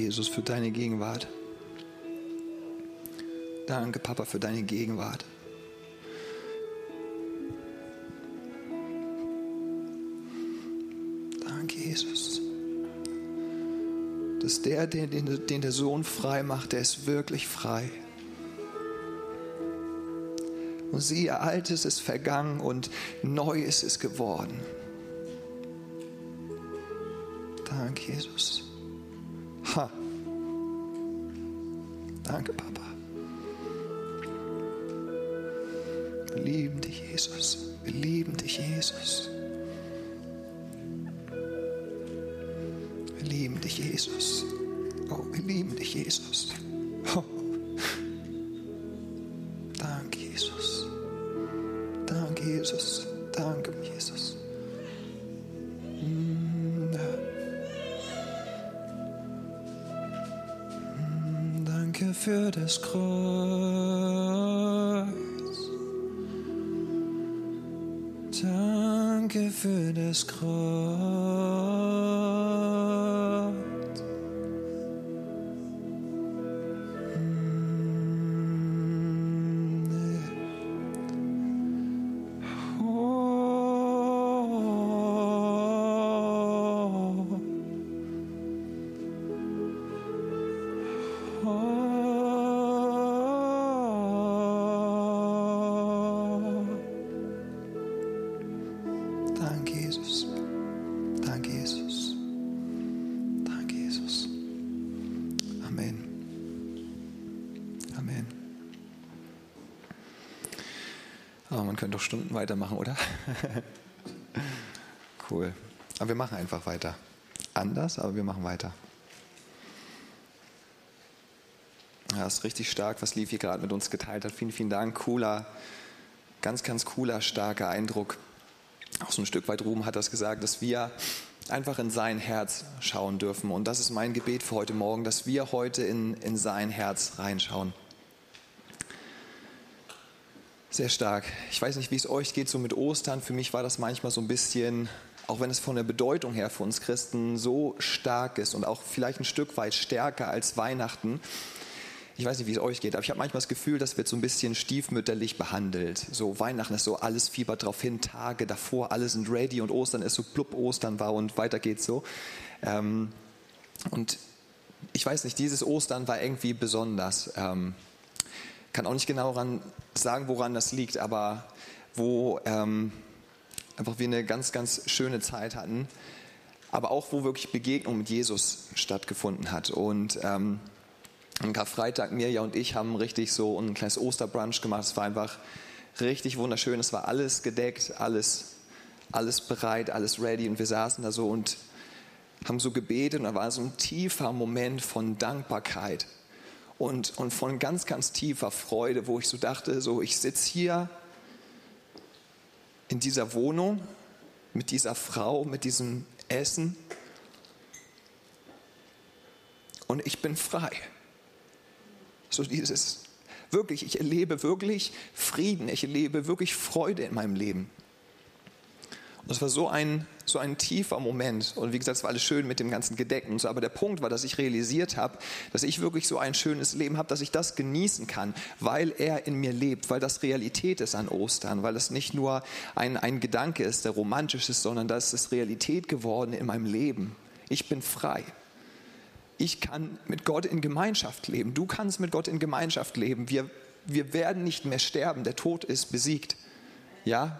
Jesus, für deine Gegenwart. Danke, Papa, für deine Gegenwart. Danke, Jesus. Dass der, den, den, den der Sohn frei macht, der ist wirklich frei. Und siehe, Altes ist vergangen und Neues ist geworden. Danke, Jesus. Ha. Danke, Papa. Wir lieben dich, Jesus. Wir lieben dich, Jesus. Wir lieben dich, Jesus. Oh, wir lieben dich, Jesus. Oh. Für das Kreuz. Danke für das Kreuz. Könnte doch Stunden weitermachen, oder? cool. Aber wir machen einfach weiter. Anders, aber wir machen weiter. Ja, ist richtig stark, was Liv hier gerade mit uns geteilt hat. Vielen, vielen Dank. Cooler, ganz, ganz cooler, starker Eindruck. Auch so ein Stück weit Ruben hat das gesagt, dass wir einfach in sein Herz schauen dürfen. Und das ist mein Gebet für heute Morgen, dass wir heute in, in sein Herz reinschauen. Sehr stark. Ich weiß nicht, wie es euch geht, so mit Ostern. Für mich war das manchmal so ein bisschen, auch wenn es von der Bedeutung her für uns Christen so stark ist und auch vielleicht ein Stück weit stärker als Weihnachten. Ich weiß nicht, wie es euch geht, aber ich habe manchmal das Gefühl, das wird so ein bisschen stiefmütterlich behandelt. So Weihnachten ist so alles fiebert drauf hin, Tage davor, alle sind ready und Ostern ist so plupp Ostern war und weiter geht's so. Ähm, und ich weiß nicht, dieses Ostern war irgendwie besonders. Kann auch nicht genau ran sagen, woran das liegt, aber wo ähm, einfach wir eine ganz, ganz schöne Zeit hatten, aber auch wo wirklich Begegnung mit Jesus stattgefunden hat. Und ähm, am Karfreitag, Mirja und ich haben richtig so ein kleines Osterbrunch gemacht. Es war einfach richtig wunderschön. Es war alles gedeckt, alles, alles bereit, alles ready. Und wir saßen da so und haben so gebetet. Und da war so ein tiefer Moment von Dankbarkeit und, und von ganz, ganz tiefer Freude, wo ich so dachte, so ich sitze hier in dieser Wohnung mit dieser Frau, mit diesem Essen und ich bin frei. So dieses, wirklich, ich erlebe wirklich Frieden, ich erlebe wirklich Freude in meinem Leben. Es war so ein, so ein tiefer Moment. Und wie gesagt, es war alles schön mit dem ganzen Gedeckten und so. Aber der Punkt war, dass ich realisiert habe, dass ich wirklich so ein schönes Leben habe, dass ich das genießen kann, weil er in mir lebt, weil das Realität ist an Ostern, weil es nicht nur ein, ein Gedanke ist, der romantisch ist, sondern das ist Realität geworden in meinem Leben. Ich bin frei. Ich kann mit Gott in Gemeinschaft leben. Du kannst mit Gott in Gemeinschaft leben. Wir, wir werden nicht mehr sterben. Der Tod ist besiegt. Ja,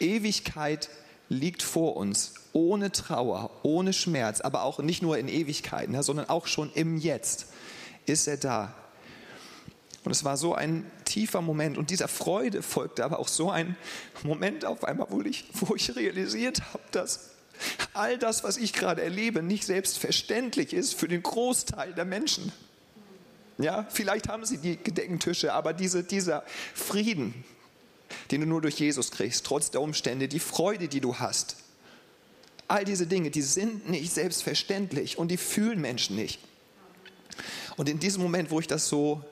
Ewigkeit liegt vor uns, ohne Trauer, ohne Schmerz, aber auch nicht nur in Ewigkeiten, sondern auch schon im Jetzt ist er da. Und es war so ein tiefer Moment und dieser Freude folgte aber auch so ein Moment auf einmal, wo ich, wo ich realisiert habe, dass all das, was ich gerade erlebe, nicht selbstverständlich ist für den Großteil der Menschen. Ja, vielleicht haben sie die gedeckten aber diese, dieser Frieden, den du nur durch Jesus kriegst, trotz der Umstände, die Freude, die du hast. All diese Dinge, die sind nicht selbstverständlich und die fühlen Menschen nicht. Und in diesem Moment, wo ich das so,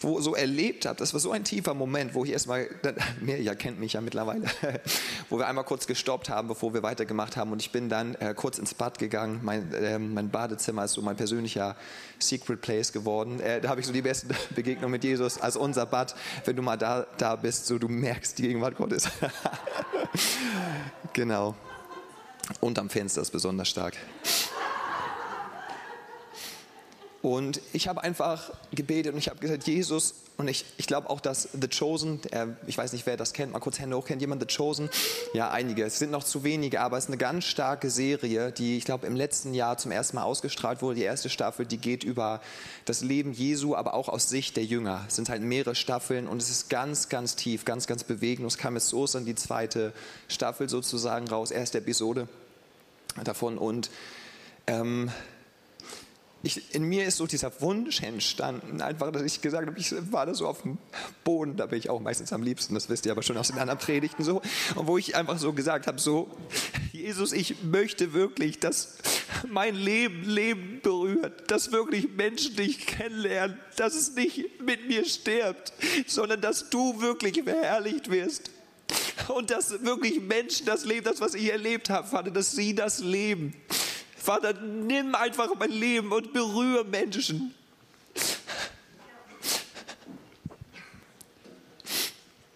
wo so erlebt habe, das war so ein tiefer Moment, wo ich erstmal, Mirja kennt mich ja mittlerweile, wo wir einmal kurz gestoppt haben, bevor wir weitergemacht haben und ich bin dann äh, kurz ins Bad gegangen. Mein, äh, mein, Badezimmer ist so mein persönlicher Secret Place geworden. Äh, da habe ich so die besten Begegnungen mit Jesus als unser Bad. Wenn du mal da, da bist, so du merkst, die Gegenwart Gottes. genau. Und am Fenster ist besonders stark. Und ich habe einfach gebetet und ich habe gesagt, Jesus, und ich, ich glaube auch, dass The Chosen, äh, ich weiß nicht, wer das kennt, mal kurz Hände hoch, kennt jemand The Chosen? Ja, einige. Es sind noch zu wenige, aber es ist eine ganz starke Serie, die ich glaube im letzten Jahr zum ersten Mal ausgestrahlt wurde. Die erste Staffel, die geht über das Leben Jesu, aber auch aus Sicht der Jünger. Es sind halt mehrere Staffeln und es ist ganz, ganz tief, ganz, ganz bewegend. Es kam jetzt zu Ostern die zweite Staffel sozusagen raus, erste Episode davon und ähm, ich, in mir ist so dieser Wunsch entstanden, einfach, dass ich gesagt habe, ich war da so auf dem Boden, da bin ich auch meistens am liebsten, das wisst ihr aber schon aus den anderen Predigten so, und wo ich einfach so gesagt habe, so, Jesus, ich möchte wirklich, dass mein Leben Leben berührt, dass wirklich Menschen dich kennenlernen, dass es nicht mit mir stirbt, sondern dass du wirklich verherrlicht wirst. Und dass wirklich Menschen das Leben, das, was ich erlebt habe, Vater, dass sie das leben Vater, nimm einfach mein Leben und berühre Menschen.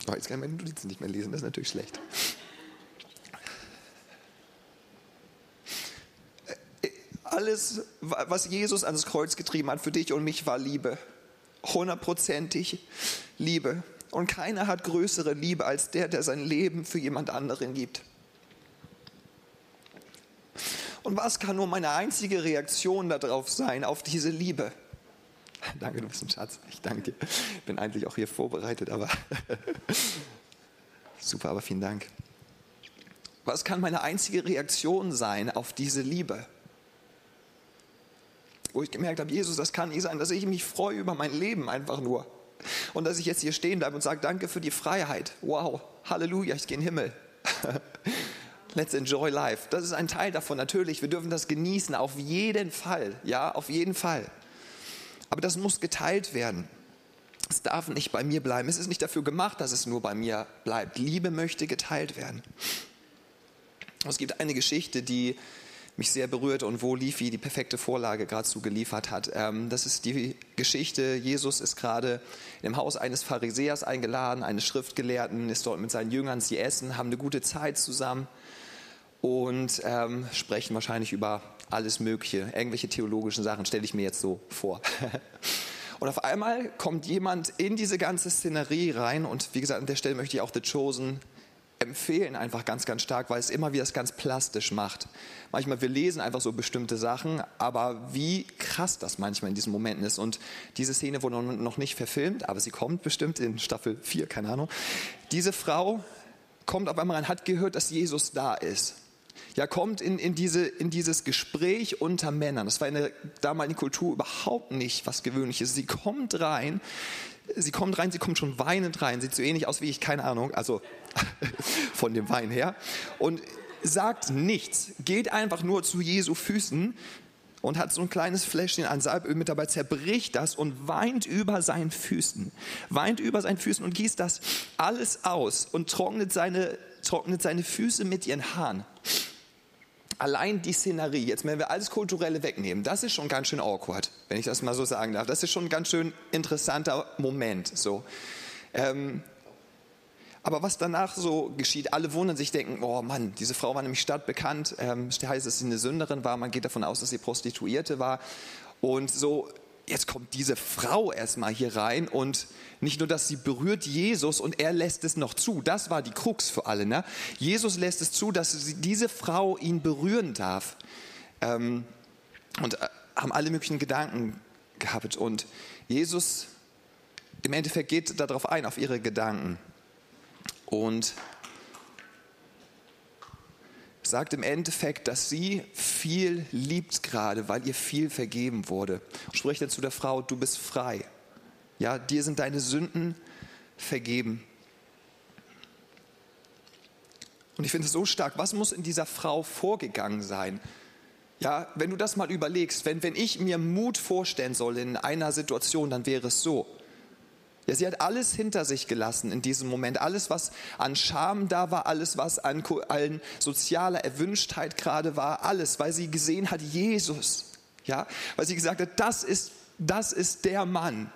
Oh, jetzt kann ich meine Notizen nicht mehr lesen, das ist natürlich schlecht. Alles, was Jesus ans Kreuz getrieben hat für dich und mich, war Liebe. Hundertprozentig Liebe. Und keiner hat größere Liebe als der, der sein Leben für jemand anderen gibt. Und was kann nur meine einzige Reaktion darauf sein, auf diese Liebe? Danke, du bist ein Schatz. Ich danke dir. Bin eigentlich auch hier vorbereitet, aber super, aber vielen Dank. Was kann meine einzige Reaktion sein auf diese Liebe? Wo ich gemerkt habe, Jesus, das kann nicht sein, dass ich mich freue über mein Leben einfach nur. Und dass ich jetzt hier stehen bleibe und sage, danke für die Freiheit. Wow, Halleluja, ich gehe in den Himmel. Let's enjoy life. Das ist ein Teil davon. Natürlich, wir dürfen das genießen, auf jeden Fall. Ja, auf jeden Fall. Aber das muss geteilt werden. Es darf nicht bei mir bleiben. Es ist nicht dafür gemacht, dass es nur bei mir bleibt. Liebe möchte geteilt werden. Es gibt eine Geschichte, die mich sehr berührt und wo Lifi die perfekte Vorlage gerade zu geliefert hat. Ähm, das ist die Geschichte, Jesus ist gerade im Haus eines Pharisäers eingeladen, eines Schriftgelehrten, ist dort mit seinen Jüngern, sie essen, haben eine gute Zeit zusammen und ähm, sprechen wahrscheinlich über alles Mögliche. Irgendwelche theologischen Sachen stelle ich mir jetzt so vor. Und auf einmal kommt jemand in diese ganze Szenerie rein und wie gesagt, an der Stelle möchte ich auch The Chosen empfehlen einfach ganz, ganz stark, weil es immer wieder das ganz plastisch macht. Manchmal, wir lesen einfach so bestimmte Sachen, aber wie krass das manchmal in diesen Momenten ist. Und diese Szene wurde noch nicht verfilmt, aber sie kommt bestimmt in Staffel 4, keine Ahnung. Diese Frau kommt auf einmal rein, hat gehört, dass Jesus da ist ja, kommt in, in, diese, in dieses Gespräch unter Männern. Das war in der damaligen Kultur überhaupt nicht was Gewöhnliches. Sie kommt rein, sie kommt rein, sie kommt schon weinend rein, sieht so ähnlich aus wie ich, keine Ahnung, also von dem Wein her, und sagt nichts, geht einfach nur zu Jesu Füßen und hat so ein kleines Fläschchen an Salböl mit dabei, zerbricht das und weint über seinen Füßen, weint über seinen Füßen und gießt das alles aus und trocknet seine, trocknet seine Füße mit ihren Haaren allein die Szenerie, jetzt wenn wir alles Kulturelle wegnehmen, das ist schon ganz schön awkward, wenn ich das mal so sagen darf. Das ist schon ein ganz schön interessanter Moment. So. Ähm, aber was danach so geschieht, alle wundern sich, denken, oh Mann, diese Frau war nämlich stadtbekannt, ähm, heißt, dass sie eine Sünderin war, man geht davon aus, dass sie Prostituierte war. Und so jetzt kommt diese Frau erstmal hier rein und nicht nur, dass sie berührt Jesus und er lässt es noch zu. Das war die Krux für alle. Ne? Jesus lässt es zu, dass diese Frau ihn berühren darf. Ähm, und äh, haben alle möglichen Gedanken gehabt. Und Jesus im Endeffekt geht darauf ein, auf ihre Gedanken. Und sagt im Endeffekt, dass sie viel liebt gerade, weil ihr viel vergeben wurde. Und spricht dann zu der Frau, du bist frei. Ja, dir sind deine Sünden vergeben. Und ich finde es so stark, was muss in dieser Frau vorgegangen sein? Ja, wenn du das mal überlegst, wenn, wenn ich mir Mut vorstellen soll in einer Situation, dann wäre es so. Ja, sie hat alles hinter sich gelassen in diesem Moment. Alles, was an Scham da war, alles, was an, an sozialer Erwünschtheit gerade war, alles, weil sie gesehen hat, Jesus. Ja, weil sie gesagt hat, das ist, das ist der Mann.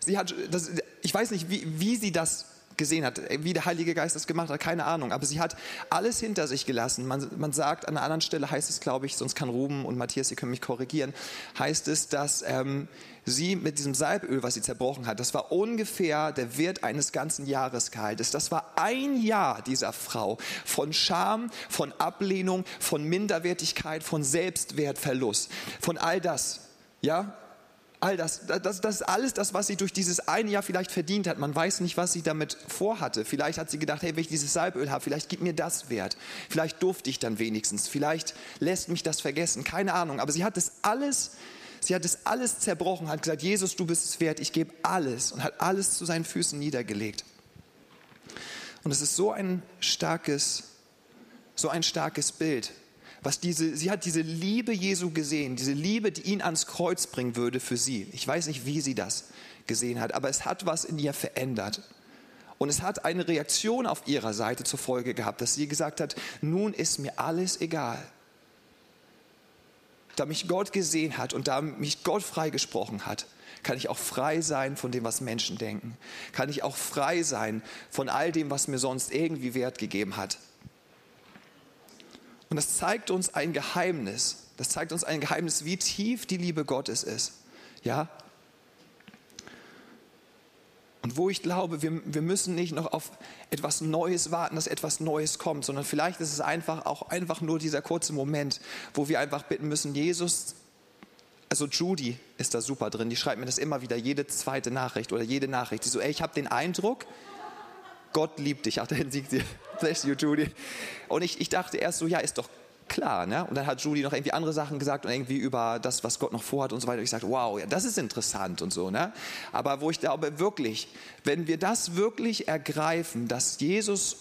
Sie hat, das, ich weiß nicht, wie, wie sie das gesehen hat, wie der Heilige Geist das gemacht hat, keine Ahnung. Aber sie hat alles hinter sich gelassen. Man, man sagt, an einer anderen Stelle heißt es, glaube ich, sonst kann Ruben und Matthias, Sie können mich korrigieren, heißt es, dass ähm, sie mit diesem Salböl, was sie zerbrochen hat, das war ungefähr der Wert eines ganzen Jahresgehaltes. Das war ein Jahr dieser Frau von Scham, von Ablehnung, von Minderwertigkeit, von Selbstwertverlust, von all das. Ja, all das, das, das ist alles das, was sie durch dieses eine Jahr vielleicht verdient hat. Man weiß nicht, was sie damit vorhatte. Vielleicht hat sie gedacht, hey, wenn ich dieses Salböl habe, vielleicht gibt mir das Wert. Vielleicht durfte ich dann wenigstens. Vielleicht lässt mich das vergessen. Keine Ahnung. Aber sie hat das alles, sie hat das alles zerbrochen, hat gesagt, Jesus, du bist es wert. Ich gebe alles und hat alles zu seinen Füßen niedergelegt. Und es ist so ein starkes, so ein starkes Bild was diese, sie hat diese Liebe Jesu gesehen, diese Liebe, die ihn ans Kreuz bringen würde für sie. Ich weiß nicht, wie sie das gesehen hat, aber es hat was in ihr verändert. Und es hat eine Reaktion auf ihrer Seite zur Folge gehabt, dass sie gesagt hat, nun ist mir alles egal. Da mich Gott gesehen hat und da mich Gott freigesprochen hat, kann ich auch frei sein von dem, was Menschen denken. Kann ich auch frei sein von all dem, was mir sonst irgendwie Wert gegeben hat. Und das zeigt uns ein Geheimnis. Das zeigt uns ein Geheimnis, wie tief die Liebe Gottes ist. Ja? Und wo ich glaube, wir, wir müssen nicht noch auf etwas Neues warten, dass etwas Neues kommt, sondern vielleicht ist es einfach auch einfach nur dieser kurze Moment, wo wir einfach bitten müssen, Jesus, also Judy ist da super drin, die schreibt mir das immer wieder, jede zweite Nachricht oder jede Nachricht. Die so, ey, ich habe den Eindruck, Gott liebt dich. Ach, dahin siegt sie. Bless you, Judy. Und ich, ich dachte erst so, ja, ist doch klar. Ne? Und dann hat Judy noch irgendwie andere Sachen gesagt und irgendwie über das, was Gott noch vorhat und so weiter. Ich sagte, wow, ja, das ist interessant und so. Ne? Aber wo ich glaube, wirklich, wenn wir das wirklich ergreifen, dass Jesus,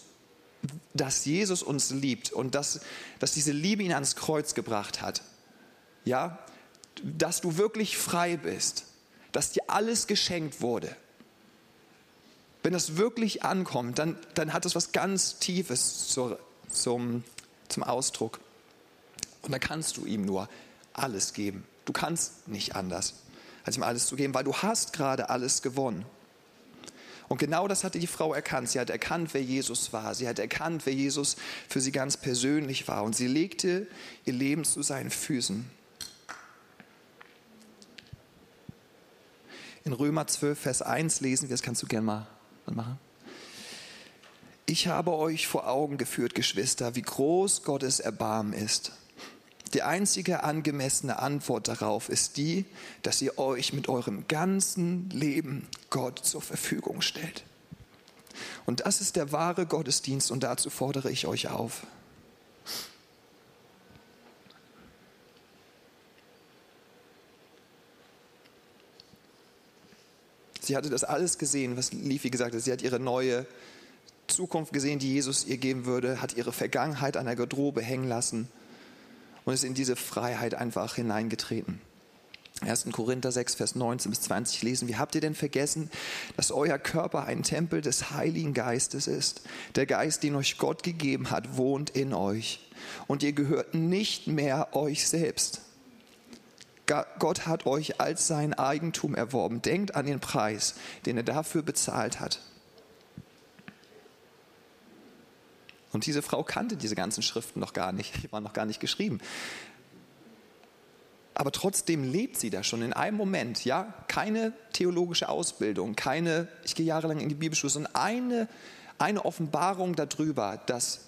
dass Jesus uns liebt und dass, dass diese Liebe ihn ans Kreuz gebracht hat, ja, dass du wirklich frei bist, dass dir alles geschenkt wurde, wenn das wirklich ankommt, dann, dann hat das was ganz Tiefes zur, zum, zum Ausdruck. Und dann kannst du ihm nur alles geben. Du kannst nicht anders, als ihm alles zu geben, weil du hast gerade alles gewonnen. Und genau das hatte die Frau erkannt. Sie hat erkannt, wer Jesus war. Sie hat erkannt, wer Jesus für sie ganz persönlich war. Und sie legte ihr Leben zu seinen Füßen. In Römer 12, Vers 1 lesen wir, das kannst du gerne mal machen. Ich habe euch vor Augen geführt, Geschwister, wie groß Gottes Erbarmen ist. Die einzige angemessene Antwort darauf ist die, dass ihr euch mit eurem ganzen Leben Gott zur Verfügung stellt. Und das ist der wahre Gottesdienst und dazu fordere ich euch auf. Sie hatte das alles gesehen, was Lifi gesagt hat. Sie hat ihre neue Zukunft gesehen, die Jesus ihr geben würde, hat ihre Vergangenheit an der Garderobe hängen lassen und ist in diese Freiheit einfach hineingetreten. 1. Korinther 6, Vers 19 bis 20 lesen. Wie habt ihr denn vergessen, dass euer Körper ein Tempel des Heiligen Geistes ist? Der Geist, den euch Gott gegeben hat, wohnt in euch. Und ihr gehört nicht mehr euch selbst. Gott hat euch als sein Eigentum erworben. Denkt an den Preis, den er dafür bezahlt hat. Und diese Frau kannte diese ganzen Schriften noch gar nicht, die waren noch gar nicht geschrieben. Aber trotzdem lebt sie da schon in einem Moment, ja, keine theologische Ausbildung, keine, ich gehe jahrelang in die Bibelschule, sondern eine, eine Offenbarung darüber, dass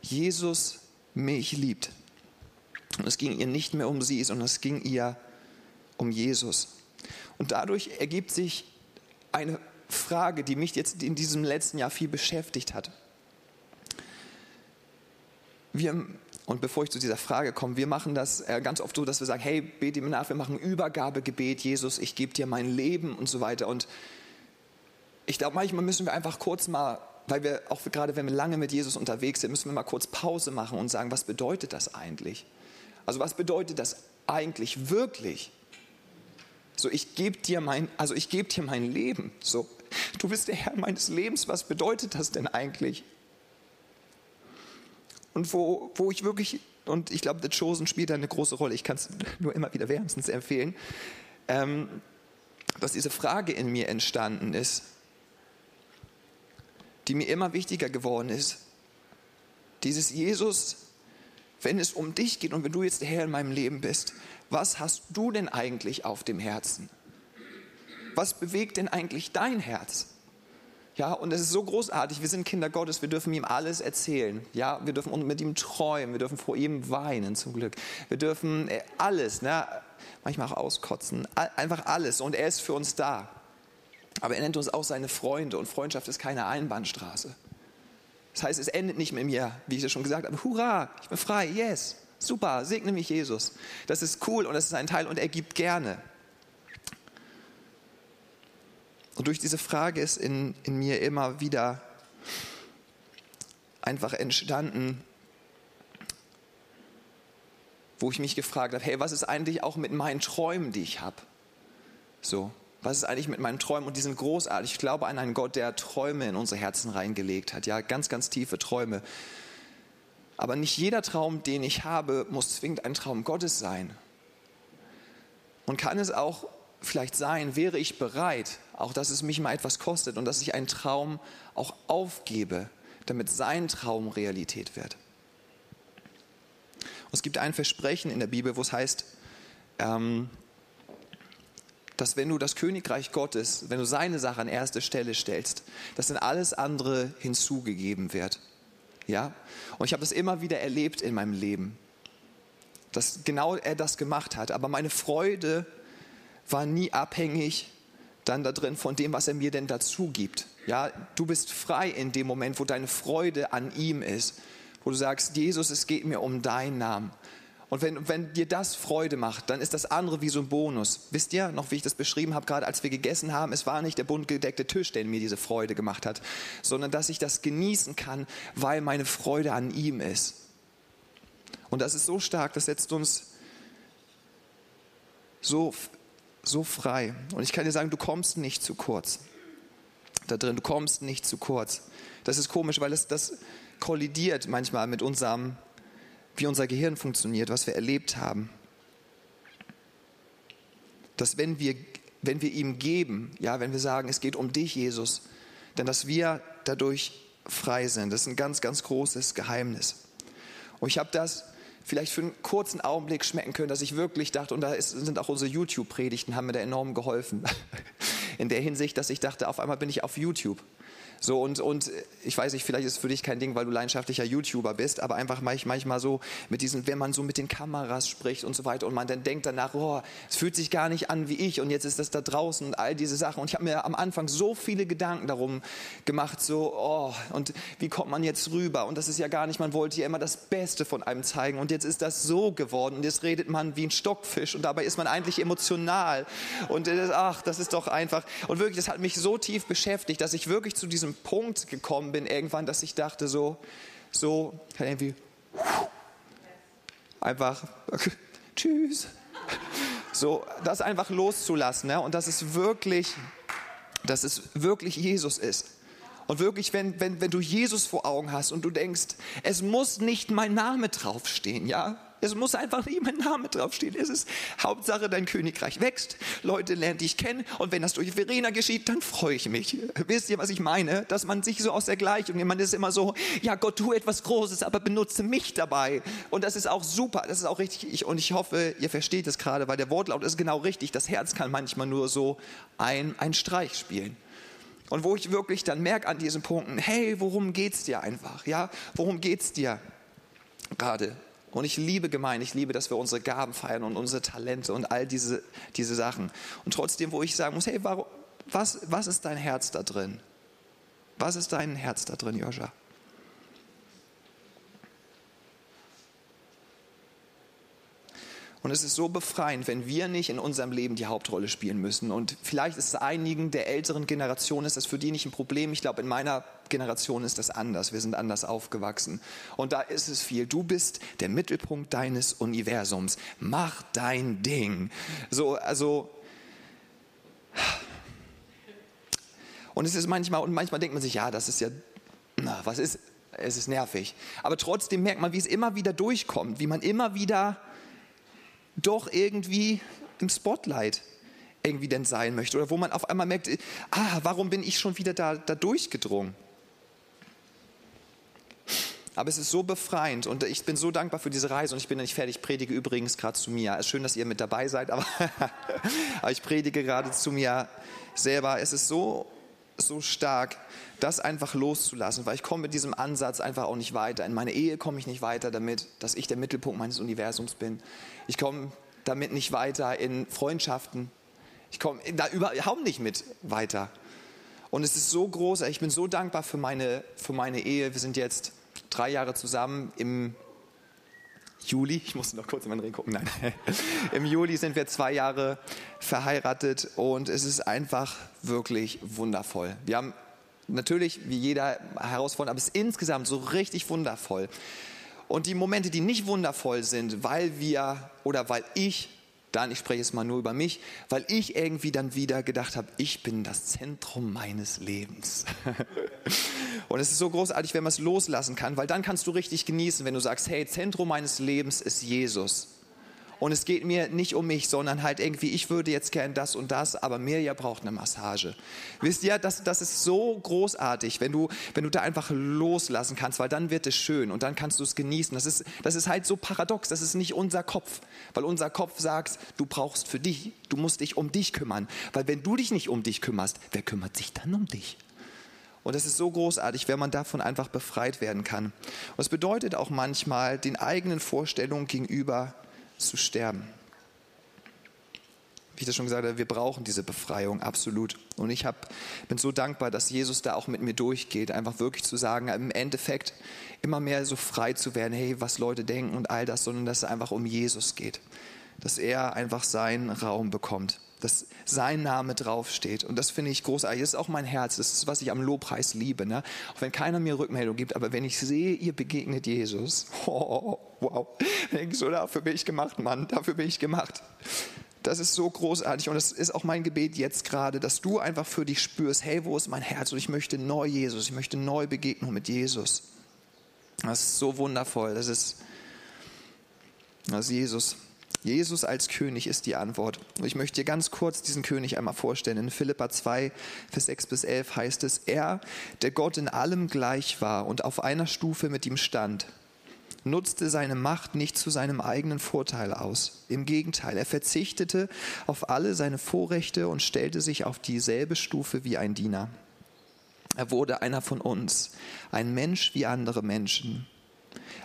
Jesus mich liebt. Und es ging ihr nicht mehr um sie, sondern es ging ihr um Jesus. Und dadurch ergibt sich eine Frage, die mich jetzt in diesem letzten Jahr viel beschäftigt hat. Wir, und bevor ich zu dieser Frage komme, wir machen das äh, ganz oft so, dass wir sagen, hey, bete mir nach, wir machen Übergabegebet, Jesus, ich gebe dir mein Leben und so weiter. Und ich glaube, manchmal müssen wir einfach kurz mal, weil wir auch gerade, wenn wir lange mit Jesus unterwegs sind, müssen wir mal kurz Pause machen und sagen, was bedeutet das eigentlich? Also was bedeutet das eigentlich wirklich? So, ich gebe dir mein, also ich gebe dir mein Leben. So, du bist der Herr meines Lebens. Was bedeutet das denn eigentlich? Und wo, wo ich wirklich, und ich glaube, The Chosen spielt da eine große Rolle. Ich kann es nur immer wieder wärmstens empfehlen, ähm, dass diese Frage in mir entstanden ist, die mir immer wichtiger geworden ist. Dieses Jesus, wenn es um dich geht und wenn du jetzt der Herr in meinem Leben bist, was hast du denn eigentlich auf dem Herzen? Was bewegt denn eigentlich dein Herz? Ja, und es ist so großartig. Wir sind Kinder Gottes. Wir dürfen ihm alles erzählen. Ja, wir dürfen mit ihm träumen. Wir dürfen vor ihm weinen, zum Glück. Wir dürfen äh, alles, ne? manchmal auch auskotzen. Einfach alles. Und er ist für uns da. Aber er nennt uns auch seine Freunde. Und Freundschaft ist keine Einbahnstraße. Das heißt, es endet nicht mit mir, wie ich es schon gesagt habe. Hurra, ich bin frei. Yes. Super, segne mich Jesus. Das ist cool und das ist ein Teil und er gibt gerne. Und durch diese Frage ist in, in mir immer wieder einfach entstanden, wo ich mich gefragt habe, hey, was ist eigentlich auch mit meinen Träumen, die ich habe? So, was ist eigentlich mit meinen Träumen? Und die sind großartig. Ich glaube an einen Gott, der Träume in unsere Herzen reingelegt hat. Ja, ganz, ganz tiefe Träume. Aber nicht jeder Traum, den ich habe, muss zwingend ein Traum Gottes sein. Und kann es auch vielleicht sein, wäre ich bereit, auch dass es mich mal etwas kostet und dass ich einen Traum auch aufgebe, damit sein Traum Realität wird. Und es gibt ein Versprechen in der Bibel, wo es heißt, ähm, dass wenn du das Königreich Gottes, wenn du seine Sache an erste Stelle stellst, dass dann alles andere hinzugegeben wird. Ja? Und ich habe das immer wieder erlebt in meinem Leben, dass genau er das gemacht hat. Aber meine Freude war nie abhängig dann da drin von dem, was er mir denn dazu gibt. Ja, du bist frei in dem Moment, wo deine Freude an ihm ist, wo du sagst, Jesus, es geht mir um deinen Namen. Und wenn, wenn dir das Freude macht, dann ist das andere wie so ein Bonus. Wisst ihr noch, wie ich das beschrieben habe, gerade als wir gegessen haben, es war nicht der bunt gedeckte Tisch, der mir diese Freude gemacht hat, sondern dass ich das genießen kann, weil meine Freude an ihm ist. Und das ist so stark, das setzt uns so so frei. Und ich kann dir sagen, du kommst nicht zu kurz. Da drin, du kommst nicht zu kurz. Das ist komisch, weil es das kollidiert manchmal mit unserem, wie unser Gehirn funktioniert, was wir erlebt haben. Dass wenn wir, wenn wir ihm geben, ja, wenn wir sagen, es geht um dich, Jesus, denn dass wir dadurch frei sind. Das ist ein ganz, ganz großes Geheimnis. Und ich habe das vielleicht für einen kurzen Augenblick schmecken können, dass ich wirklich dachte, und da ist, sind auch unsere YouTube-Predigten, haben mir da enorm geholfen. In der Hinsicht, dass ich dachte, auf einmal bin ich auf YouTube. So und, und ich weiß nicht, vielleicht ist es für dich kein Ding, weil du leidenschaftlicher YouTuber bist, aber einfach manchmal so mit diesen, wenn man so mit den Kameras spricht und so weiter und man dann denkt danach, oh, es fühlt sich gar nicht an wie ich und jetzt ist das da draußen und all diese Sachen. Und ich habe mir am Anfang so viele Gedanken darum gemacht, so, oh, und wie kommt man jetzt rüber? Und das ist ja gar nicht, man wollte ja immer das Beste von einem zeigen und jetzt ist das so geworden und jetzt redet man wie ein Stockfisch und dabei ist man eigentlich emotional und ach, das ist doch einfach. Und wirklich, das hat mich so tief beschäftigt, dass ich wirklich zu diesem diesem Punkt gekommen bin irgendwann, dass ich dachte so, so, irgendwie, einfach, tschüss. So, das einfach loszulassen ja, und dass es wirklich, dass es wirklich Jesus ist. Und wirklich, wenn, wenn, wenn du Jesus vor Augen hast und du denkst, es muss nicht mein Name draufstehen, ja, es muss einfach nicht mein Name draufstehen. Es ist Hauptsache, dein Königreich wächst. Leute lernen dich kennen. Und wenn das durch Verena geschieht, dann freue ich mich. Wisst ihr, was ich meine? Dass man sich so aus der Gleichung, man ist immer so, ja Gott, tu etwas Großes, aber benutze mich dabei. Und das ist auch super. Das ist auch richtig. Und ich hoffe, ihr versteht es gerade, weil der Wortlaut ist genau richtig. Das Herz kann manchmal nur so ein, ein Streich spielen. Und wo ich wirklich dann merke an diesen Punkten, hey, worum geht's dir einfach? Ja, worum geht's dir gerade? Und ich liebe Gemeinde, ich liebe, dass wir unsere Gaben feiern und unsere Talente und all diese, diese Sachen. Und trotzdem, wo ich sagen muss, hey, warum, was, was ist dein Herz da drin? Was ist dein Herz da drin, Joscha? Und es ist so befreiend, wenn wir nicht in unserem Leben die Hauptrolle spielen müssen. Und vielleicht ist es einigen der älteren Generation, ist das für die nicht ein Problem. Ich glaube, in meiner Generation ist das anders. Wir sind anders aufgewachsen. Und da ist es viel. Du bist der Mittelpunkt deines Universums. Mach dein Ding. So, also, Und es ist manchmal, und manchmal denkt man sich, ja, das ist ja, na, was ist, es ist nervig. Aber trotzdem merkt man, wie es immer wieder durchkommt, wie man immer wieder doch irgendwie im Spotlight irgendwie denn sein möchte. Oder wo man auf einmal merkt, ah, warum bin ich schon wieder da, da durchgedrungen? Aber es ist so befreiend und ich bin so dankbar für diese Reise und ich bin nicht fertig. Ich predige übrigens gerade zu mir. Es ist schön, dass ihr mit dabei seid, aber, aber ich predige gerade zu mir selber. Es ist so, so stark, das einfach loszulassen, weil ich komme mit diesem Ansatz einfach auch nicht weiter. In meine Ehe komme ich nicht weiter damit, dass ich der Mittelpunkt meines Universums bin. Ich komme damit nicht weiter in Freundschaften. Ich komme da überhaupt nicht mit weiter. Und es ist so groß, ich bin so dankbar für meine, für meine Ehe. Wir sind jetzt drei Jahre zusammen. Im Juli, ich musste noch kurz in meinen Ring gucken, nein. Im Juli sind wir zwei Jahre verheiratet und es ist einfach wirklich wundervoll. Wir haben natürlich wie jeder Herausforderung, aber es ist insgesamt so richtig wundervoll. Und die Momente, die nicht wundervoll sind, weil wir oder weil ich dann, ich spreche jetzt mal nur über mich, weil ich irgendwie dann wieder gedacht habe, ich bin das Zentrum meines Lebens. Und es ist so großartig, wenn man es loslassen kann, weil dann kannst du richtig genießen, wenn du sagst, hey, Zentrum meines Lebens ist Jesus. Und es geht mir nicht um mich, sondern halt irgendwie, ich würde jetzt gern das und das, aber Mirja braucht eine Massage. Wisst ihr, das, das ist so großartig, wenn du, wenn du da einfach loslassen kannst, weil dann wird es schön und dann kannst du es genießen. Das ist, das ist halt so paradox, das ist nicht unser Kopf, weil unser Kopf sagt, du brauchst für dich, du musst dich um dich kümmern. Weil wenn du dich nicht um dich kümmerst, wer kümmert sich dann um dich? Und es ist so großartig, wenn man davon einfach befreit werden kann. Und es bedeutet auch manchmal, den eigenen Vorstellungen gegenüber zu sterben. Wie ich das schon gesagt habe, wir brauchen diese Befreiung, absolut. Und ich hab, bin so dankbar, dass Jesus da auch mit mir durchgeht, einfach wirklich zu sagen, im Endeffekt immer mehr so frei zu werden, hey, was Leute denken und all das, sondern dass es einfach um Jesus geht. Dass er einfach seinen Raum bekommt dass sein Name draufsteht. Und das finde ich großartig. Das ist auch mein Herz. Das ist, was ich am Lobpreis liebe. Ne? Auch wenn keiner mir Rückmeldung gibt, aber wenn ich sehe, ihr begegnet Jesus, oh, wow, denke so, dafür bin ich gemacht, Mann, dafür bin ich gemacht. Das ist so großartig und das ist auch mein Gebet jetzt gerade, dass du einfach für dich spürst, hey, wo ist mein Herz? Und ich möchte neu Jesus, ich möchte neu Begegnung mit Jesus. Das ist so wundervoll. Das ist, das ist Jesus. Jesus als König ist die Antwort. Ich möchte dir ganz kurz diesen König einmal vorstellen. In Philippa 2, Vers 6 bis 11 heißt es, er, der Gott in allem gleich war und auf einer Stufe mit ihm stand, nutzte seine Macht nicht zu seinem eigenen Vorteil aus. Im Gegenteil, er verzichtete auf alle seine Vorrechte und stellte sich auf dieselbe Stufe wie ein Diener. Er wurde einer von uns, ein Mensch wie andere Menschen.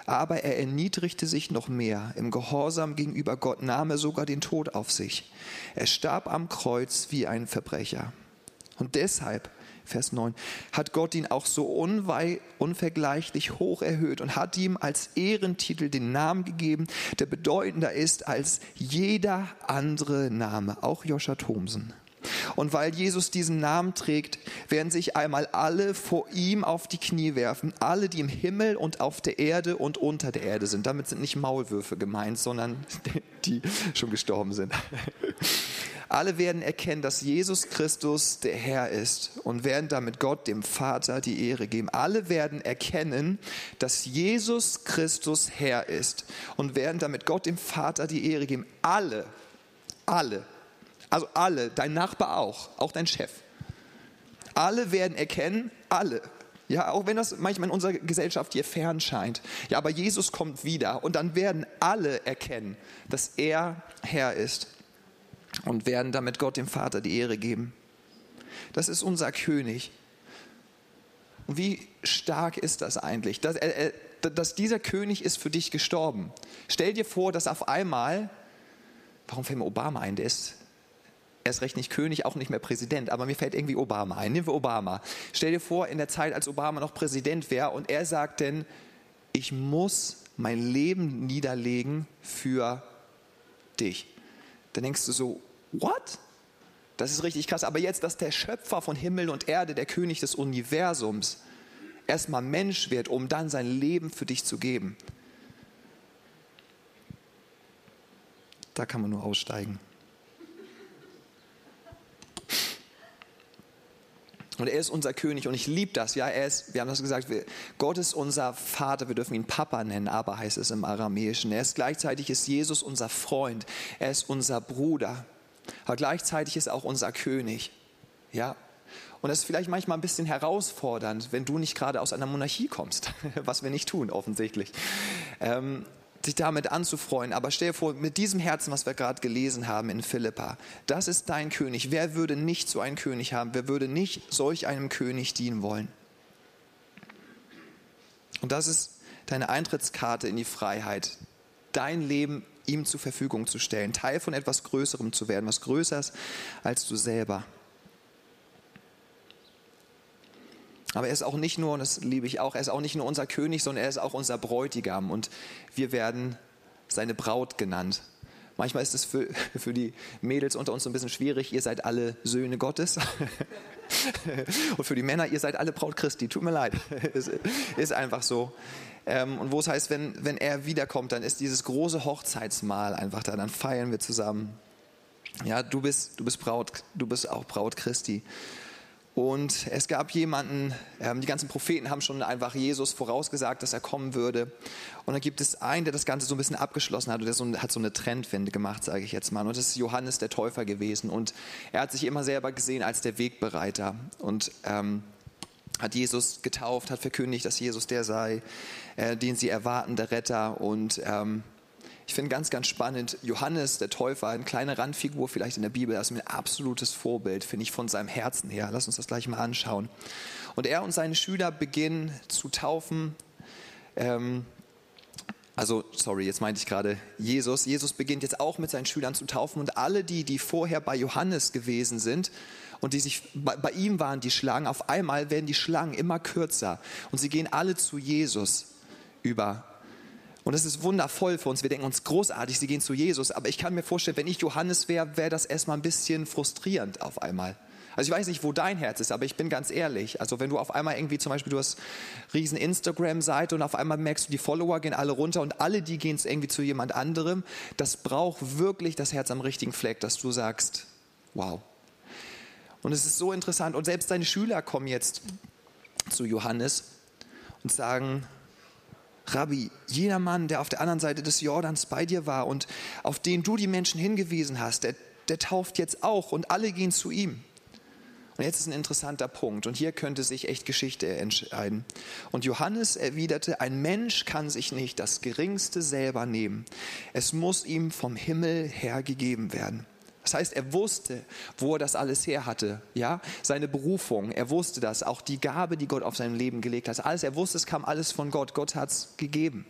Aber er erniedrigte sich noch mehr. Im Gehorsam gegenüber Gott nahm er sogar den Tod auf sich. Er starb am Kreuz wie ein Verbrecher. Und deshalb, Vers 9, hat Gott ihn auch so unvergleichlich hoch erhöht und hat ihm als Ehrentitel den Namen gegeben, der bedeutender ist als jeder andere Name, auch Joscha Thomsen. Und weil Jesus diesen Namen trägt, werden sich einmal alle vor ihm auf die Knie werfen, alle, die im Himmel und auf der Erde und unter der Erde sind. Damit sind nicht Maulwürfe gemeint, sondern die schon gestorben sind. Alle werden erkennen, dass Jesus Christus der Herr ist und werden damit Gott, dem Vater, die Ehre geben. Alle werden erkennen, dass Jesus Christus Herr ist und werden damit Gott, dem Vater, die Ehre geben. Alle, alle also alle, dein Nachbar auch, auch dein Chef. Alle werden erkennen, alle. Ja, auch wenn das manchmal in unserer Gesellschaft hier fern scheint. Ja, aber Jesus kommt wieder und dann werden alle erkennen, dass er Herr ist und werden damit Gott dem Vater die Ehre geben. Das ist unser König. Und wie stark ist das eigentlich, dass, äh, dass dieser König ist für dich gestorben? Stell dir vor, dass auf einmal, warum fällt mir Obama ein, der ist erst recht nicht König, auch nicht mehr Präsident, aber mir fällt irgendwie Obama ein. Nehmen wir Obama. Stell dir vor, in der Zeit, als Obama noch Präsident wäre und er sagt denn, ich muss mein Leben niederlegen für dich. Dann denkst du so, what? Das ist richtig krass. Aber jetzt, dass der Schöpfer von Himmel und Erde, der König des Universums, erstmal Mensch wird, um dann sein Leben für dich zu geben. Da kann man nur aussteigen. Und er ist unser König und ich liebe das. Ja, er ist, wir haben das gesagt, wir, Gott ist unser Vater, wir dürfen ihn Papa nennen, aber heißt es im Aramäischen. Er ist gleichzeitig ist Jesus unser Freund, er ist unser Bruder, aber gleichzeitig ist er auch unser König. Ja, und das ist vielleicht manchmal ein bisschen herausfordernd, wenn du nicht gerade aus einer Monarchie kommst, was wir nicht tun, offensichtlich. Ähm, sich damit anzufreuen. Aber stell dir vor, mit diesem Herzen, was wir gerade gelesen haben in Philippa, das ist dein König. Wer würde nicht so einen König haben? Wer würde nicht solch einem König dienen wollen? Und das ist deine Eintrittskarte in die Freiheit, dein Leben ihm zur Verfügung zu stellen, Teil von etwas Größerem zu werden, was größer ist als du selber. Aber er ist auch nicht nur, und das liebe ich auch, er ist auch nicht nur unser König, sondern er ist auch unser Bräutigam und wir werden seine Braut genannt. Manchmal ist es für, für die Mädels unter uns ein bisschen schwierig, ihr seid alle Söhne Gottes. und für die Männer, ihr seid alle Braut Christi, tut mir leid. Es ist einfach so. Ähm, und wo es heißt, wenn, wenn er wiederkommt, dann ist dieses große Hochzeitsmahl einfach da, dann feiern wir zusammen. Ja, du bist, du bist Braut, du bist auch Braut Christi. Und es gab jemanden, ähm, die ganzen Propheten haben schon einfach Jesus vorausgesagt, dass er kommen würde. Und dann gibt es einen, der das Ganze so ein bisschen abgeschlossen hat und der so, hat so eine Trendwende gemacht, sage ich jetzt mal. Und das ist Johannes der Täufer gewesen. Und er hat sich immer selber gesehen als der Wegbereiter. Und ähm, hat Jesus getauft, hat verkündigt, dass Jesus der sei, äh, den sie erwarten, der Retter. Und ähm, ich finde ganz, ganz spannend, Johannes, der Täufer, eine kleine Randfigur vielleicht in der Bibel, das ist ein absolutes Vorbild, finde ich, von seinem Herzen her. Lass uns das gleich mal anschauen. Und er und seine Schüler beginnen zu taufen. Ähm, also, sorry, jetzt meinte ich gerade Jesus. Jesus beginnt jetzt auch mit seinen Schülern zu taufen und alle die, die vorher bei Johannes gewesen sind und die sich bei, bei ihm waren, die Schlangen, auf einmal werden die Schlangen immer kürzer und sie gehen alle zu Jesus über. Und das ist wundervoll für uns. Wir denken uns großartig, sie gehen zu Jesus. Aber ich kann mir vorstellen, wenn ich Johannes wäre, wäre das erstmal ein bisschen frustrierend auf einmal. Also ich weiß nicht, wo dein Herz ist, aber ich bin ganz ehrlich. Also wenn du auf einmal irgendwie zum Beispiel, du hast riesen Instagram-Seite und auf einmal merkst du, die Follower gehen alle runter und alle, die gehen irgendwie zu jemand anderem. Das braucht wirklich das Herz am richtigen Fleck, dass du sagst, wow. Und es ist so interessant. Und selbst deine Schüler kommen jetzt zu Johannes und sagen, Rabbi, jener Mann, der auf der anderen Seite des Jordans bei dir war und auf den du die Menschen hingewiesen hast, der, der tauft jetzt auch und alle gehen zu ihm. Und jetzt ist ein interessanter Punkt und hier könnte sich echt Geschichte entscheiden. Und Johannes erwiderte, ein Mensch kann sich nicht das Geringste selber nehmen. Es muss ihm vom Himmel her gegeben werden. Das heißt, er wusste, wo er das alles her hatte, ja, seine Berufung, er wusste das, auch die Gabe, die Gott auf sein Leben gelegt hat, alles, er wusste, es kam alles von Gott, Gott hat es gegeben,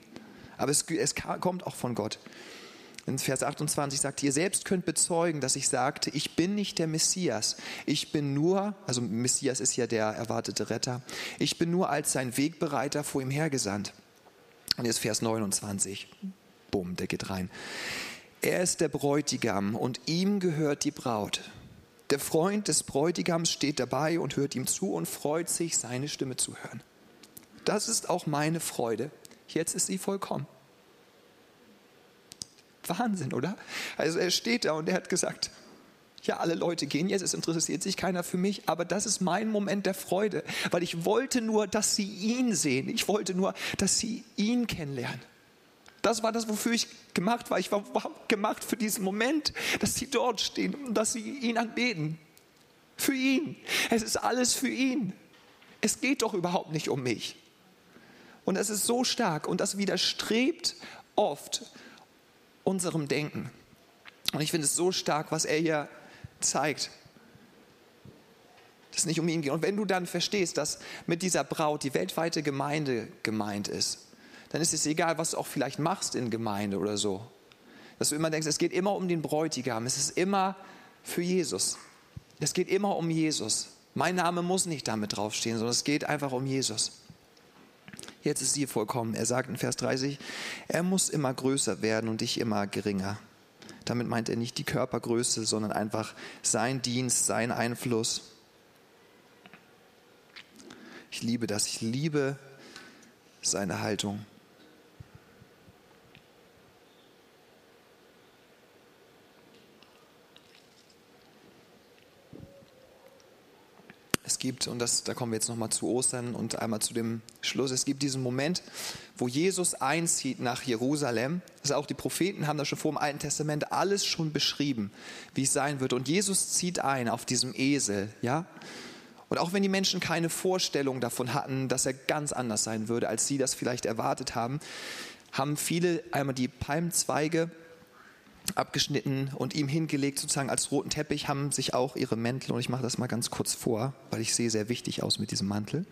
aber es, es kommt auch von Gott. In Vers 28 sagt, ihr selbst könnt bezeugen, dass ich sagte, ich bin nicht der Messias, ich bin nur, also Messias ist ja der erwartete Retter, ich bin nur als sein Wegbereiter vor ihm hergesandt. Und jetzt Vers 29, bumm, der geht rein. Er ist der Bräutigam und ihm gehört die Braut. Der Freund des Bräutigams steht dabei und hört ihm zu und freut sich, seine Stimme zu hören. Das ist auch meine Freude. Jetzt ist sie vollkommen. Wahnsinn, oder? Also er steht da und er hat gesagt, ja, alle Leute gehen jetzt, es interessiert sich keiner für mich, aber das ist mein Moment der Freude, weil ich wollte nur, dass sie ihn sehen. Ich wollte nur, dass sie ihn kennenlernen. Das war das, wofür ich gemacht war. Ich war gemacht für diesen Moment, dass sie dort stehen und dass sie ihn anbeten. Für ihn. Es ist alles für ihn. Es geht doch überhaupt nicht um mich. Und es ist so stark und das widerstrebt oft unserem Denken. Und ich finde es so stark, was er hier zeigt. Dass es nicht um ihn geht. Und wenn du dann verstehst, dass mit dieser Braut die weltweite Gemeinde gemeint ist, dann ist es egal, was du auch vielleicht machst in Gemeinde oder so. Dass du immer denkst, es geht immer um den Bräutigam, es ist immer für Jesus. Es geht immer um Jesus. Mein Name muss nicht damit draufstehen, sondern es geht einfach um Jesus. Jetzt ist sie vollkommen. Er sagt in Vers 30, er muss immer größer werden und ich immer geringer. Damit meint er nicht die Körpergröße, sondern einfach sein Dienst, sein Einfluss. Ich liebe das. Ich liebe seine Haltung. Gibt, und das, da kommen wir jetzt nochmal zu Ostern und einmal zu dem Schluss, es gibt diesen Moment, wo Jesus einzieht nach Jerusalem. Also auch die Propheten haben das schon vor dem Alten Testament alles schon beschrieben, wie es sein wird. Und Jesus zieht ein auf diesem Esel, ja. Und auch wenn die Menschen keine Vorstellung davon hatten, dass er ganz anders sein würde, als sie das vielleicht erwartet haben, haben viele einmal die Palmzweige abgeschnitten und ihm hingelegt, sozusagen als roten Teppich, haben sich auch ihre Mäntel, und ich mache das mal ganz kurz vor, weil ich sehe sehr wichtig aus mit diesem Mantel.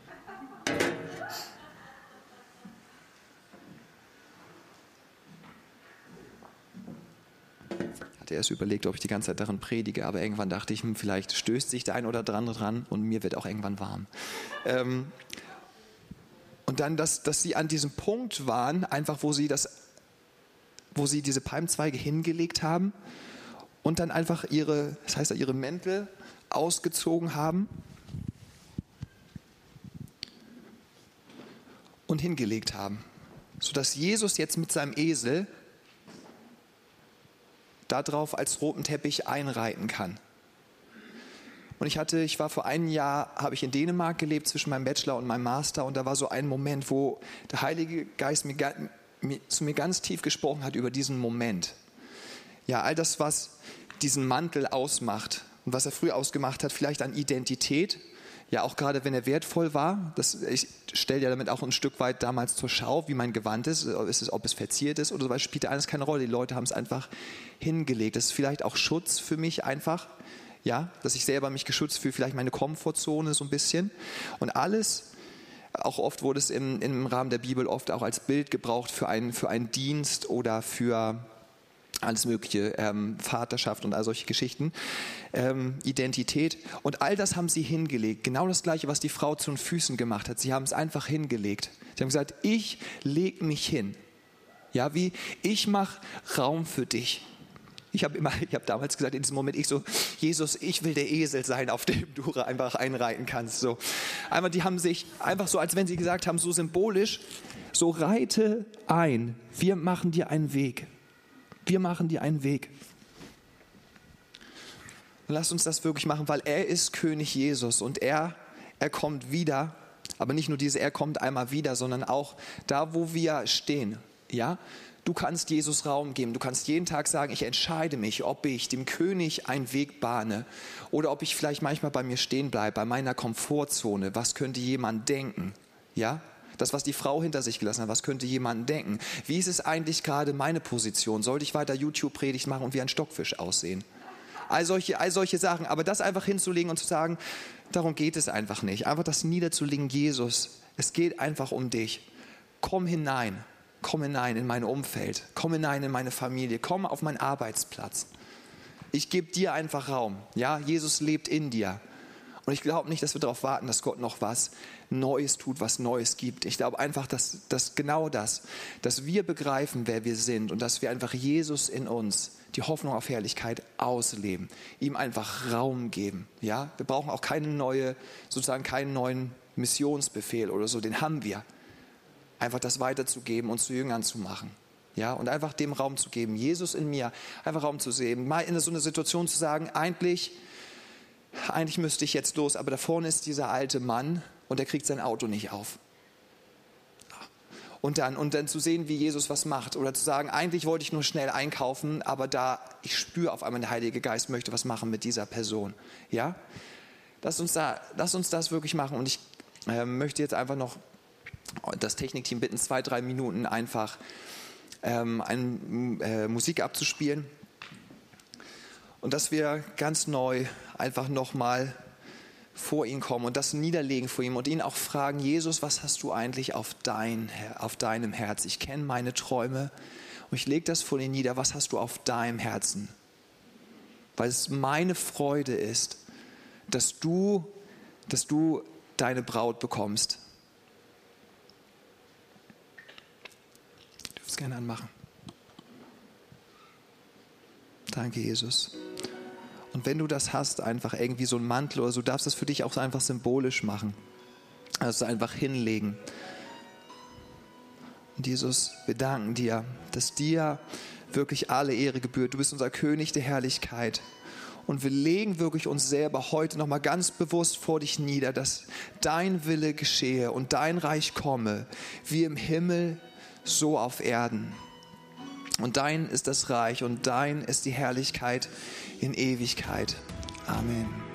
hatte erst überlegt, ob ich die ganze Zeit darin predige, aber irgendwann dachte ich, hm, vielleicht stößt sich der ein oder andere dran und mir wird auch irgendwann warm. Ähm, und dann, dass, dass sie an diesem Punkt waren, einfach wo sie das wo sie diese Palmzweige hingelegt haben und dann einfach ihre, das heißt ihre Mäntel ausgezogen haben und hingelegt haben, sodass Jesus jetzt mit seinem Esel darauf als roten Teppich einreiten kann. Und ich hatte, ich war vor einem Jahr, habe ich in Dänemark gelebt zwischen meinem Bachelor und meinem Master und da war so ein Moment, wo der Heilige Geist mir zu mir ganz tief gesprochen hat über diesen Moment. Ja, all das, was diesen Mantel ausmacht und was er früher ausgemacht hat, vielleicht an Identität, ja auch gerade wenn er wertvoll war, das, ich stelle ja damit auch ein Stück weit damals zur Schau, wie mein Gewand ist, ist es, ob es verziert ist oder so weiter, spielt alles keine Rolle. Die Leute haben es einfach hingelegt. Das ist vielleicht auch Schutz für mich einfach, ja, dass ich selber mich geschützt fühle, vielleicht meine Komfortzone so ein bisschen. Und alles auch oft wurde es im, im Rahmen der Bibel oft auch als Bild gebraucht für einen, für einen Dienst oder für alles Mögliche, ähm, Vaterschaft und all solche Geschichten, ähm, Identität. Und all das haben sie hingelegt. Genau das Gleiche, was die Frau zu den Füßen gemacht hat. Sie haben es einfach hingelegt. Sie haben gesagt, ich lege mich hin. Ja, wie ich mache Raum für dich. Ich habe immer, ich habe damals gesagt, in diesem Moment, ich so, Jesus, ich will der Esel sein, auf dem du einfach einreiten kannst. So. Einmal, die haben sich einfach so, als wenn sie gesagt haben, so symbolisch, so reite ein. Wir machen dir einen Weg. Wir machen dir einen Weg. Lass uns das wirklich machen, weil er ist König Jesus und er, er kommt wieder. Aber nicht nur diese, er kommt einmal wieder, sondern auch da, wo wir stehen. Ja, Du kannst Jesus Raum geben. Du kannst jeden Tag sagen, ich entscheide mich, ob ich dem König einen Weg bahne oder ob ich vielleicht manchmal bei mir stehen bleibe, bei meiner Komfortzone. Was könnte jemand denken? Ja? Das, was die Frau hinter sich gelassen hat, was könnte jemand denken? Wie ist es eigentlich gerade meine Position? Sollte ich weiter YouTube-Predigt machen und wie ein Stockfisch aussehen? All solche, all solche Sachen. Aber das einfach hinzulegen und zu sagen, darum geht es einfach nicht. Einfach das niederzulegen, Jesus. Es geht einfach um dich. Komm hinein komm hinein in mein Umfeld, komm hinein in meine Familie, komm auf meinen Arbeitsplatz. Ich gebe dir einfach Raum. Ja, Jesus lebt in dir. Und ich glaube nicht, dass wir darauf warten, dass Gott noch was Neues tut, was Neues gibt. Ich glaube einfach, dass, dass genau das, dass wir begreifen, wer wir sind und dass wir einfach Jesus in uns, die Hoffnung auf Herrlichkeit ausleben, ihm einfach Raum geben. Ja, wir brauchen auch keine neue, sozusagen keinen neuen Missionsbefehl oder so, den haben wir einfach das weiterzugeben und zu Jüngern zu machen. Ja, und einfach dem Raum zu geben, Jesus in mir, einfach Raum zu sehen, mal in so eine Situation zu sagen, eigentlich, eigentlich müsste ich jetzt los, aber da vorne ist dieser alte Mann und der kriegt sein Auto nicht auf. Und dann, und dann zu sehen, wie Jesus was macht. Oder zu sagen, eigentlich wollte ich nur schnell einkaufen, aber da, ich spüre auf einmal, der Heilige Geist möchte was machen mit dieser Person. Ja? Lass uns, da, lass uns das wirklich machen. Und ich äh, möchte jetzt einfach noch das Technikteam bitten, zwei, drei Minuten einfach ähm, ein, äh, Musik abzuspielen. Und dass wir ganz neu einfach nochmal vor ihn kommen und das niederlegen vor ihm und ihn auch fragen, Jesus, was hast du eigentlich auf, dein, auf deinem Herz? Ich kenne meine Träume und ich lege das vor dir nieder, was hast du auf deinem Herzen? Weil es meine Freude ist, dass du, dass du deine Braut bekommst, gerne anmachen. Danke, Jesus. Und wenn du das hast, einfach irgendwie so ein Mantel oder so, darfst du es für dich auch einfach symbolisch machen. Also einfach hinlegen. Und Jesus, wir danken dir, dass dir wirklich alle Ehre gebührt. Du bist unser König der Herrlichkeit. Und wir legen wirklich uns selber heute nochmal ganz bewusst vor dich nieder, dass dein Wille geschehe und dein Reich komme, wie im Himmel, so auf Erden. Und dein ist das Reich und dein ist die Herrlichkeit in Ewigkeit. Amen.